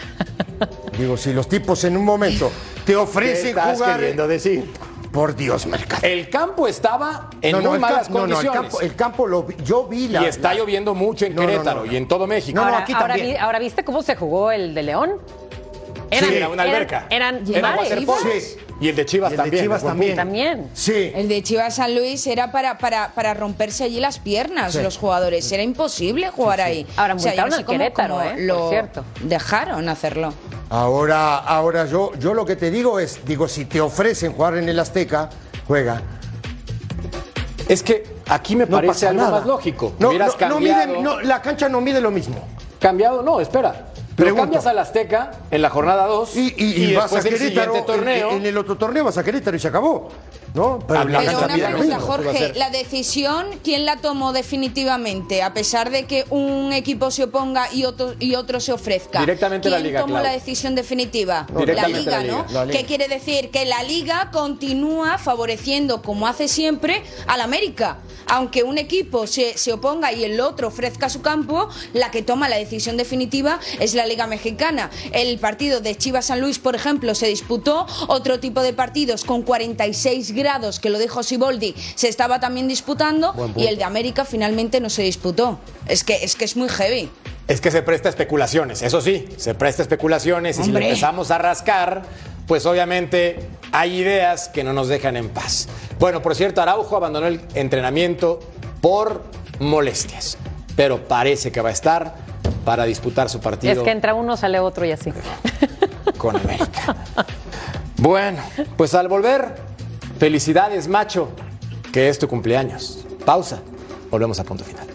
Speaker 7: Digo, si los tipos en un momento te
Speaker 1: ¿Qué
Speaker 7: ofrecen
Speaker 1: estás
Speaker 7: jugar.
Speaker 1: queriendo decir?
Speaker 7: Por Dios, Mercado.
Speaker 1: El campo estaba en
Speaker 7: no, no,
Speaker 1: muy malas
Speaker 7: campo, no, no, el
Speaker 1: condiciones.
Speaker 7: campo, el campo lo vi- yo vi la.
Speaker 1: y está
Speaker 7: la-
Speaker 1: lloviendo mucho en Querétaro
Speaker 7: no, no.
Speaker 1: y en todo México.
Speaker 7: No, no,
Speaker 5: ahora,
Speaker 7: aquí
Speaker 5: ahora
Speaker 7: también.
Speaker 5: vi- ahora viste cómo se jugó el de León.
Speaker 1: Sí, era una alberca.
Speaker 5: Eran,
Speaker 1: Era
Speaker 5: mares.
Speaker 1: waterpolo.
Speaker 7: Sí.
Speaker 1: Y el de Chivas
Speaker 7: de
Speaker 1: también.
Speaker 7: Chivas también. Sí.
Speaker 4: El de Chivas San Luis era para, para, para romperse allí las piernas,
Speaker 7: Sí.
Speaker 4: los jugadores. Era imposible jugar ahí.
Speaker 5: Ahora
Speaker 4: O sea, no sé
Speaker 5: al
Speaker 4: cómo-
Speaker 5: Querétaro,
Speaker 4: cómo
Speaker 5: ¿eh? Por
Speaker 4: Lo
Speaker 5: cierto.
Speaker 4: dejaron hacerlo.
Speaker 7: Ahora, ahora yo, yo lo que te digo es, digo, si te ofrecen jugar en el Azteca, juega.
Speaker 1: Es que aquí me
Speaker 7: No
Speaker 1: parece algo
Speaker 7: nada.
Speaker 1: más lógico.
Speaker 7: No, no, no
Speaker 1: cambiado.
Speaker 7: mide- no, la cancha no mide lo mismo.
Speaker 1: Cambiado, no, espera. Pero cambias al Azteca en la jornada 2
Speaker 7: Y, y- y vas a
Speaker 1: el
Speaker 7: Querétaro,
Speaker 1: siguiente torneo.
Speaker 7: En, en el otro torneo vas a Querétaro y se acabó. ¿No? Pero
Speaker 4: Pero una
Speaker 7: lo
Speaker 4: pregunta,
Speaker 7: mismo.
Speaker 4: Jorge, la decisión, ¿quién la tomó definitivamente? A pesar de que un equipo se oponga y otro, y otro se ofrezca.
Speaker 1: Directamente la
Speaker 4: ¿Quién
Speaker 1: Liga,
Speaker 4: tomó
Speaker 1: Clau.
Speaker 4: la decisión definitiva?
Speaker 1: No,
Speaker 4: la Liga,
Speaker 1: la Liga,
Speaker 4: ¿no?
Speaker 7: la Liga.
Speaker 4: ¿Qué quiere decir? Que la Liga continúa favoreciendo, como hace siempre, al América. Aunque un equipo se, se oponga y el otro ofrezca su campo, la que toma la decisión definitiva es la Liga Mexicana. El partido de Chivas San Luis, por ejemplo, se disputó. Otro tipo de partidos con 46 grados, que lo dijo Siboldi, se estaba también disputando. Y el de América finalmente no se disputó. Es que es, que es muy heavy.
Speaker 1: Es que se presta especulaciones, eso sí, se presta especulaciones y si le
Speaker 4: Hombre.
Speaker 1: empezamos a rascar, pues obviamente hay ideas que no nos dejan en paz. Bueno, por cierto, Araujo abandonó el entrenamiento por molestias, pero parece que va a estar para disputar su partido
Speaker 5: Es que entra uno, sale otro y así.
Speaker 1: con América. Bueno, pues al volver, felicidades, macho, que es tu cumpleaños. Pausa, volvemos a punto final.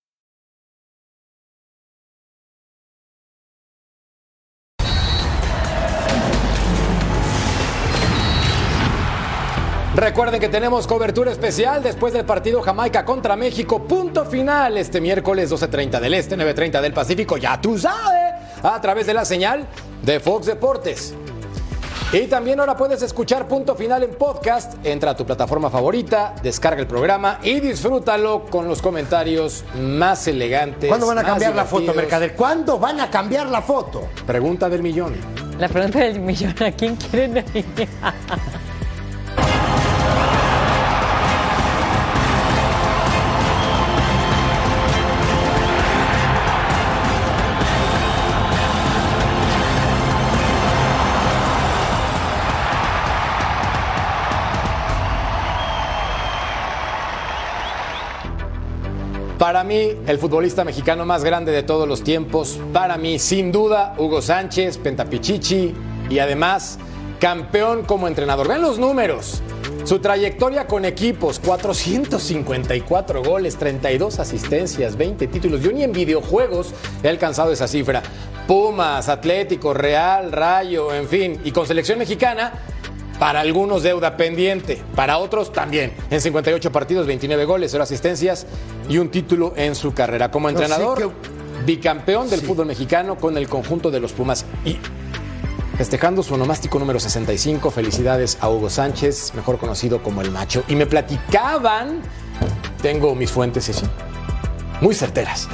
Speaker 1: Recuerden que tenemos cobertura especial después del partido Jamaica contra México. Punto final este miércoles 12.30 del Este, 9.30 del Pacífico. Ya tú sabes, a través de la señal de Fox Deportes. Y también ahora puedes escuchar Punto Final en podcast. Entra a tu plataforma favorita, descarga el programa y disfrútalo con los comentarios más elegantes.
Speaker 7: ¿Cuándo van a cambiar la foto. Mercader? ¿Cuándo van a cambiar la foto?
Speaker 1: Pregunta del millón.
Speaker 5: La pregunta del millón, ¿a quién quieren
Speaker 1: Para mí, el futbolista mexicano más grande de todos los tiempos. Para mí, sin duda, Hugo Sánchez, Pentapichichi y además campeón como entrenador. Vean los números. Su trayectoria con equipos, 454 goles, 32 asistencias, 20 títulos. Yo ni en videojuegos he alcanzado esa cifra. Pumas, Atlético, Real, Rayo, en fin. Y con selección mexicana, para algunos deuda pendiente, para otros también. En 58 partidos, 29 goles, 0 asistencias y un título en su carrera. Como
Speaker 7: No, sí
Speaker 1: entrenador,
Speaker 7: que-
Speaker 1: bicampeón del
Speaker 7: Sí.
Speaker 1: fútbol mexicano con el conjunto de los Pumas. Y festejando su onomástico número 65, felicidades a Hugo Sánchez, mejor conocido como el macho. Y me platicaban, tengo mis fuentes, sí, sí, muy certeras,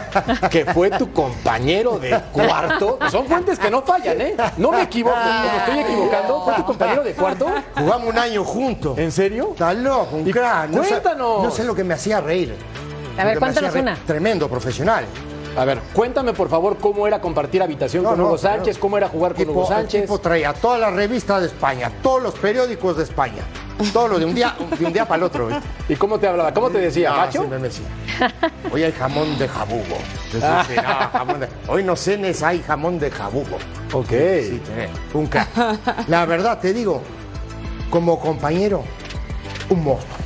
Speaker 1: que fue tu compañero de cuarto. Son fuentes que no fallan, ¿eh? No me equivoco, me estoy equivocando. ¿Fue tu compañero de cuarto?
Speaker 7: Jugamos un año juntos.
Speaker 1: ¿En serio?
Speaker 7: Estás loco, un crack. No sé-
Speaker 1: cuéntanos.
Speaker 7: No sé lo que me hacía reír.
Speaker 5: A ver, cuéntanos una.
Speaker 7: Tremendo profesional.
Speaker 1: A ver, cuéntame por favor cómo era compartir habitación
Speaker 7: No,
Speaker 1: con
Speaker 7: no,
Speaker 1: Hugo Sánchez, cómo era jugar con
Speaker 7: tipo-
Speaker 1: Hugo
Speaker 7: el
Speaker 1: Sánchez.
Speaker 7: tipo traía todas las revistas de España, todos los periódicos de España, todo lo de un día, de un día para el otro. ¿viste?
Speaker 1: ¿Y cómo te hablaba? ¿Cómo te decía,
Speaker 7: No,
Speaker 1: macho?
Speaker 7: siempre me decía, Hoy hay jamón de jabugo. Entonces, sí, no, jamón de- Hoy no cenes, hay jamón de jabugo.
Speaker 1: Ok.
Speaker 7: Sí, tiene un crack. La verdad, te digo, como compañero, un monstruo.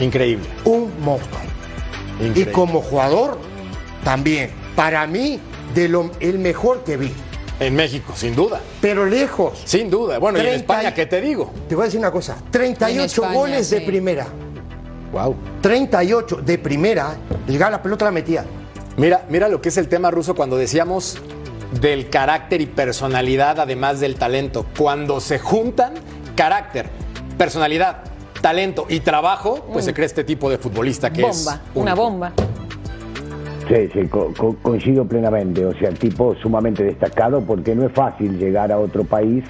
Speaker 1: Increíble.
Speaker 7: Un monstruo.
Speaker 1: Increíble.
Speaker 7: Y como jugador, también. Para mí, de lo, el mejor que vi.
Speaker 1: En México, sin duda.
Speaker 7: Pero lejos.
Speaker 1: Sin duda. Bueno, y en
Speaker 7: 30
Speaker 1: España, ¿qué te digo?
Speaker 7: Te voy a decir una cosa. 38
Speaker 4: En España,
Speaker 7: goles de primera.
Speaker 1: Wow.
Speaker 7: 38 de primera. Llegaba la pelota, la metía.
Speaker 1: Mira, mira lo que es el tema ruso cuando decíamos del carácter y personalidad, además del talento. Cuando se juntan carácter, personalidad, talento y trabajo, pues se crea este tipo de futbolista que es.
Speaker 5: Bomba, una
Speaker 1: único.
Speaker 5: bomba.
Speaker 6: Sí, sí, co- co- coincido plenamente. O sea, tipo sumamente destacado porque no es fácil llegar a otro país,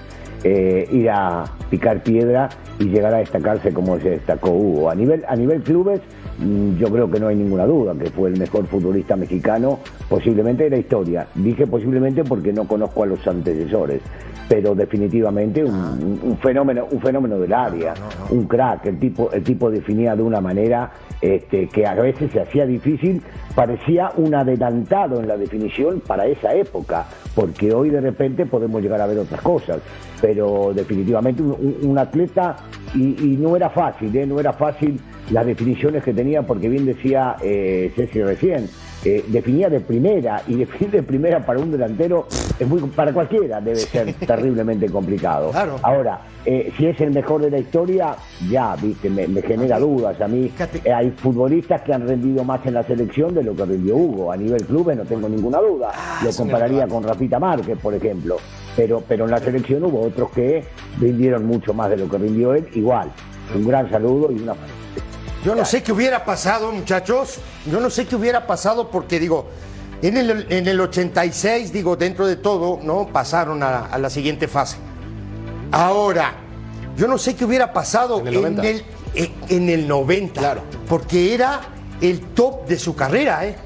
Speaker 6: eh, ir a picar piedra y llegar a destacarse como se destacó Hugo. A nivel, a nivel clubes, mm, yo creo que no hay ninguna duda que fue el mejor futbolista mexicano posiblemente de la historia. Dije posiblemente porque no conozco a los antecesores, pero definitivamente un, un- un fenómeno, un fenómeno del área, un crack. El tipo, el tipo definía de una manera este, que a veces se hacía difícil, parecía un adelantado en la definición para esa época, porque hoy de repente podemos llegar a ver otras cosas, pero definitivamente un atleta, y, y no era fácil, ¿eh? no era fácil las definiciones que tenía, porque bien decía eh, Ceci recién, eh, definía de primera, y definir de primera para un delantero es muy, para cualquiera debe ser terriblemente complicado.
Speaker 7: Claro.
Speaker 6: Ahora, eh, si es el mejor de la historia, ya, viste, me, me genera dudas. A mí eh, hay futbolistas que han rendido más en la selección de lo que rindió Hugo. A nivel clubes no tengo ninguna duda. lo
Speaker 7: es un
Speaker 6: compararía con Rafita Márquez, por ejemplo. Pero, pero en la selección hubo otros que rindieron mucho más de lo que rindió él. Igual, un gran saludo y una...
Speaker 7: Yo no sé qué hubiera pasado, muchachos. Yo no sé qué hubiera pasado porque, digo, en el, en el 86, digo, dentro de todo, ¿no? Pasaron a, a la siguiente fase. Ahora, yo no sé qué hubiera pasado
Speaker 1: En el
Speaker 7: el,
Speaker 1: 90.
Speaker 7: en- en el 90.
Speaker 1: Claro.
Speaker 7: Porque era el top de su carrera, ¿eh?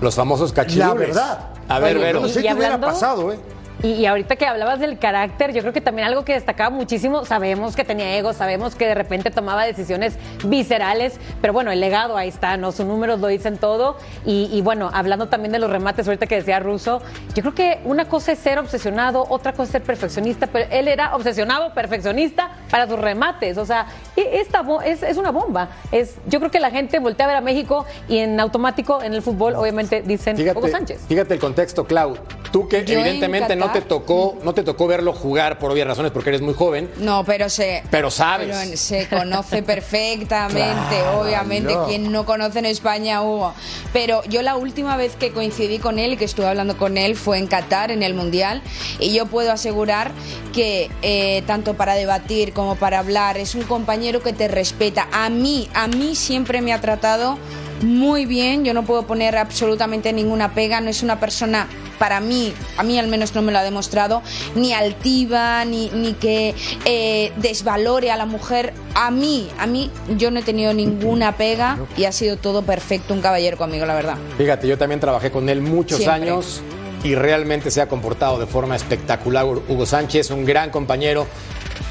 Speaker 1: Los famosos
Speaker 7: La
Speaker 1: cachirules.
Speaker 7: verdad.
Speaker 1: A ver,
Speaker 5: Oye,
Speaker 1: Vero.
Speaker 7: Yo no sé qué hubiera pasado, ¿eh?
Speaker 5: Y, y ahorita que hablabas del carácter, yo creo que también algo que destacaba muchísimo, sabemos que tenía ego, sabemos que de repente tomaba decisiones viscerales, pero bueno, el legado ahí está, ¿no? Sus números lo dicen todo. Y, y bueno, hablando también de los remates, ahorita que decía Russo, yo creo que una cosa es ser obsesionado, otra cosa es ser perfeccionista, pero él era obsesionado, perfeccionista para sus remates. O sea, e- esta es, es una bomba. Es, yo creo que la gente voltea a ver a México y en automático en el fútbol, obviamente, dicen Hugo
Speaker 1: Fíjate,
Speaker 5: Sánchez.
Speaker 1: fíjate el contexto, Clau. Tú que
Speaker 4: Yo
Speaker 1: evidentemente no te
Speaker 4: Qatar-
Speaker 1: tocó, no te tocó verlo jugar por obvias razones porque eres muy joven,
Speaker 4: No, pero se.
Speaker 1: pero sabes.
Speaker 4: pero se conoce perfectamente,
Speaker 7: Claro,
Speaker 4: obviamente,
Speaker 7: no.
Speaker 4: quien no conoce en España Hugo. Pero yo la última vez que coincidí con él y que estuve hablando con él fue en Qatar, en el Mundial, y yo puedo asegurar que eh, tanto para debatir como para hablar, es un compañero que te respeta. A mí, a mí siempre me ha tratado muy bien, yo no puedo poner absolutamente ninguna pega, no es una persona, para mí, a mí al menos no me lo ha demostrado, ni altiva, ni, ni que eh, desvalore a la mujer. A mí, a mí, yo no he tenido ninguna pega y ha sido todo perfecto, un caballero conmigo, la verdad.
Speaker 1: Fíjate, yo también trabajé con él muchos
Speaker 4: Siempre.
Speaker 1: años y realmente se ha comportado de forma espectacular Hugo Sánchez, un gran compañero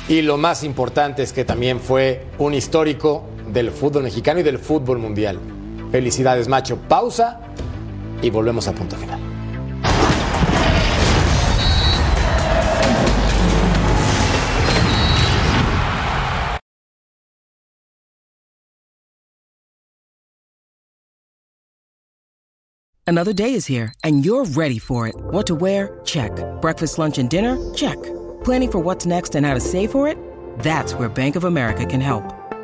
Speaker 1: y lo más importante es que también fue un histórico del fútbol mexicano y del fútbol mundial. Felicidades, macho. Pausa y volvemos a punto final.
Speaker 12: Another day is here, and you're ready for it. What to wear? Check. Breakfast, lunch, and dinner? Check. Planning for what's next and how to save for it? That's where Bank of America can help.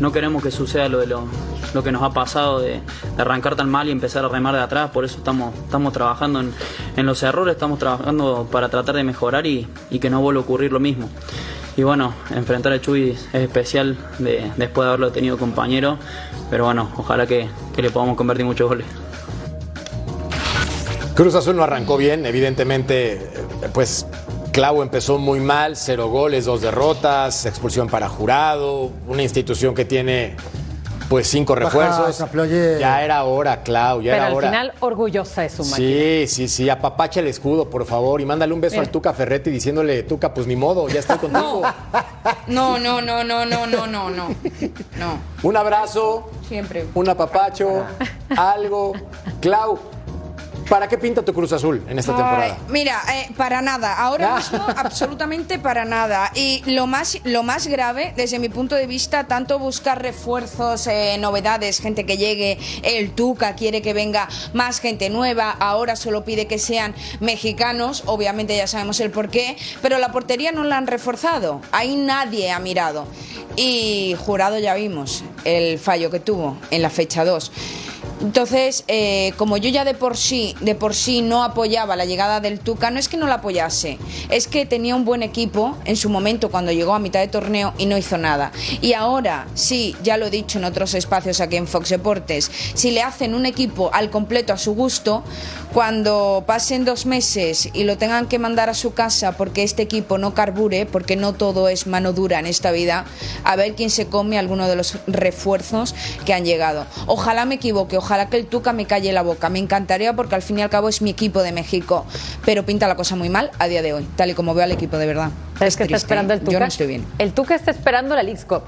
Speaker 13: No queremos que suceda lo de los, lo que nos ha pasado de, arrancar tan mal y empezar a remar de atrás. Por eso estamos, estamos trabajando en, los errores, estamos trabajando para tratar de mejorar y, y que no vuelva a ocurrir lo mismo. Y bueno, enfrentar a Chuy es especial de- después de haberlo tenido compañero, pero bueno, ojalá que, que le podamos convertir muchos goles.
Speaker 1: Cruz Azul no arrancó bien, evidentemente, pues Clau empezó muy mal, cero goles, dos derrotas, expulsión para jurado, una institución que tiene pues cinco refuerzos. Ya era hora, Clau, ya
Speaker 5: Pero
Speaker 1: era
Speaker 5: al
Speaker 1: hora.
Speaker 5: final, orgullosa de su.
Speaker 1: Sí, sí, sí, apapacha el escudo, por favor, y mándale un beso al Tuca Ferretti diciéndole, Tuca, pues ni modo, ya estoy contigo.
Speaker 4: No, no, no, no, no, no, no, no. No.
Speaker 1: Un abrazo,
Speaker 4: Siempre.
Speaker 1: un apapacho, algo. Clau, ¿para qué pinta tu Cruz Azul en esta
Speaker 4: Ay,
Speaker 1: temporada?
Speaker 4: mira, eh, para nada. Ahora mismo, absolutamente para nada. Y lo más, lo más grave, desde mi punto de vista, tanto buscar refuerzos, eh, novedades, gente que llegue, el Tuca quiere que venga más gente nueva, ahora solo pide que sean mexicanos, obviamente ya sabemos el porqué, pero la portería no la han reforzado. Ahí nadie ha mirado. Y jurado ya vimos el fallo que tuvo en la fecha 2. Entonces, eh, como yo ya de por sí, de por sí no apoyaba la llegada del Tuca, no es que no la apoyase, es que tenía un buen equipo en su momento cuando llegó a mitad de torneo y no hizo nada. Y ahora, sí, ya lo he dicho en otros espacios aquí en Fox Deportes, si le hacen un equipo al completo a su gusto, cuando pasen dos meses y lo tengan que mandar a su casa porque este equipo no carbure, porque no todo es mano dura en esta vida, a ver quién se come alguno de los refuerzos que han llegado. Ojalá me equivoque, ojalá que el Tuca me calle la boca. Me encantaría porque al fin y al cabo es mi equipo de México, pero pinta la cosa muy mal a día de hoy, tal y como veo al equipo de verdad.
Speaker 5: ¿Sabes qué está
Speaker 4: triste,
Speaker 5: esperando el. Tuca?
Speaker 4: Yo no estoy bien.
Speaker 5: El Tuca está esperando la Leagues Cup.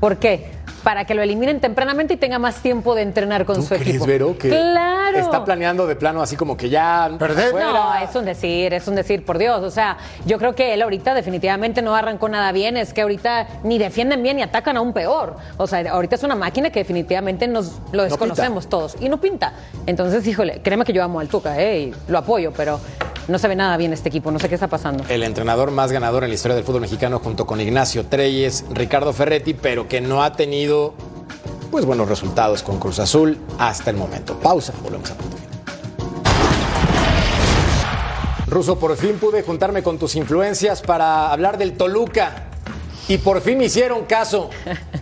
Speaker 5: ¿Por qué? Para que lo eliminen tempranamente y tenga más tiempo de entrenar con
Speaker 1: ¿Tú
Speaker 5: su
Speaker 1: crees,
Speaker 5: equipo.
Speaker 1: Vero, que
Speaker 5: claro.
Speaker 1: está planeando de plano así como que ya fuera?
Speaker 5: No, es un decir, es un decir, por Dios. O sea, yo creo que él ahorita definitivamente no arrancó nada bien. Es que ahorita ni defienden bien ni atacan aún peor. O sea, ahorita es una máquina que definitivamente nos lo desconocemos todos. Y no pinta. Entonces, híjole, créeme que yo amo al Tuca, ¿eh? Y lo apoyo, pero no se ve nada bien este equipo. No sé qué está pasando.
Speaker 1: El entrenador más ganador en la historia del fútbol mexicano junto con Ignacio Treyes, Ricardo Ferretti, pero que no ha tenido pues buenos resultados con Cruz Azul hasta el momento. Pausa, volvemos a punto. Ruso, por fin pude juntarme con tus influencias para hablar del Toluca. Y por fin me hicieron caso.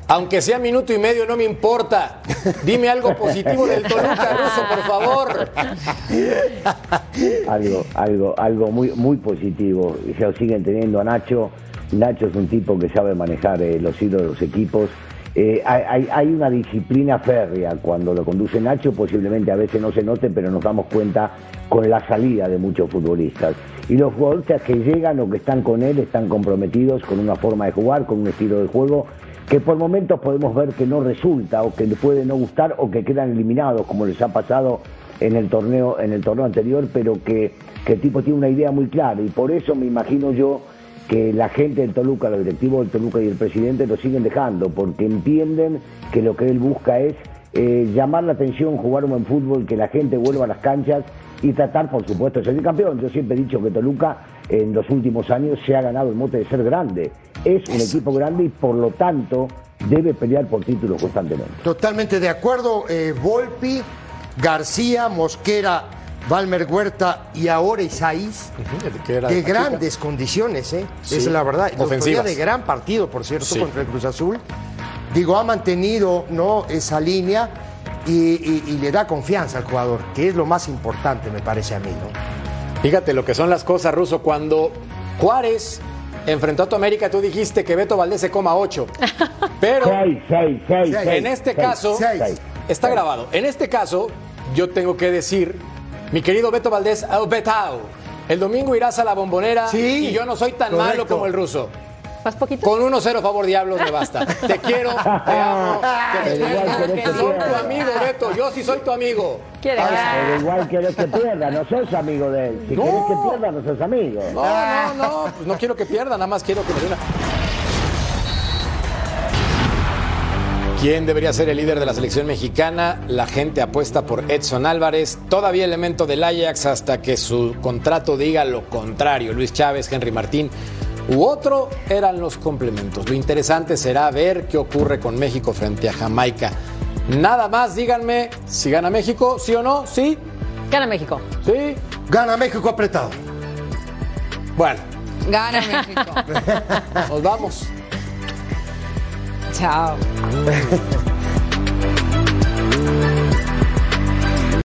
Speaker 1: Aunque sea minuto y medio, no me importa. Dime algo positivo del Toluca, Ruso, por favor.
Speaker 6: algo, algo, algo muy, muy positivo. Se siguen teniendo a Nacho. Nacho es un tipo que sabe manejar eh, los hilos de los equipos. Eh, hay, hay- una disciplina férrea cuando lo conduce Nacho, posiblemente a veces no se note, pero nos damos cuenta con la salida de muchos futbolistas. Y los futbolistas que llegan o que están con él están comprometidos con una forma de jugar, con un estilo de juego que por momentos podemos ver que no resulta o que puede no gustar o que quedan eliminados, como les ha pasado en el torneo, en el torneo anterior, pero que, que el tipo tiene una idea muy clara y por eso me imagino yo que la gente del Toluca, los directivos del Toluca y el presidente lo siguen dejando, porque entienden que lo que él busca es eh, llamar la atención, jugar un buen fútbol, que la gente vuelva a las canchas y tratar, por supuesto, de ser campeón. Yo siempre he dicho que Toluca en los últimos años se ha ganado el mote de ser grande. Es un equipo grande y por lo tanto debe pelear por títulos constantemente.
Speaker 7: Totalmente de acuerdo. eh, Volpi, García, Mosquera, Valmer Huerta y ahora Isaís.
Speaker 1: era
Speaker 7: de grandes condiciones, ¿eh?
Speaker 1: Sí,
Speaker 7: Esa es la verdad.
Speaker 1: Ofensivas.
Speaker 7: de gran partido, por cierto,
Speaker 1: Sí.
Speaker 7: contra el Cruz Azul. Digo, ha mantenido ¿no? esa línea y, y- y le da confianza al jugador, que es lo más importante, me parece a mí, ¿no?
Speaker 1: Fíjate lo que son las cosas, Ruso. Cuando Juárez enfrentó a tu América, tú dijiste que Beto Valdés se coma ocho. Pero
Speaker 6: Seis, seis, seis,
Speaker 1: en este
Speaker 6: seis,
Speaker 1: caso,
Speaker 6: seis.
Speaker 1: está grabado. En este caso, yo tengo que decir, mi querido Beto Valdés, oh, Betao, el domingo irás a la bombonera y yo no soy tan malo
Speaker 7: correcto.
Speaker 1: como el ruso.
Speaker 5: ¿Más poquito?
Speaker 1: Con 1-0 favor diablos me basta. Te quiero, te amo, te
Speaker 6: Pero igual
Speaker 1: respeto.
Speaker 6: querés que
Speaker 1: Soy tu amigo, Beto. Yo sí soy tu amigo.
Speaker 6: Pero igual querés que pierda, no sos amigo de él. Si
Speaker 1: No.
Speaker 6: querés que pierda, no sos amigo.
Speaker 1: No, no, no, pues no quiero que pierda, nada más quiero que me ¿Quién debería ser el líder de la selección mexicana? La gente apuesta por Edson Álvarez, todavía elemento del Ajax hasta que su contrato diga lo contrario. Luis Chávez, Henry Martín u otro eran los complementos. Lo interesante será ver qué ocurre con México frente a Jamaica. Nada más díganme si gana México, sí o no, sí.
Speaker 5: Gana México.
Speaker 1: Sí.
Speaker 7: Gana México apretado.
Speaker 1: Bueno,
Speaker 4: Gana México.
Speaker 1: nos vamos.
Speaker 4: 桥。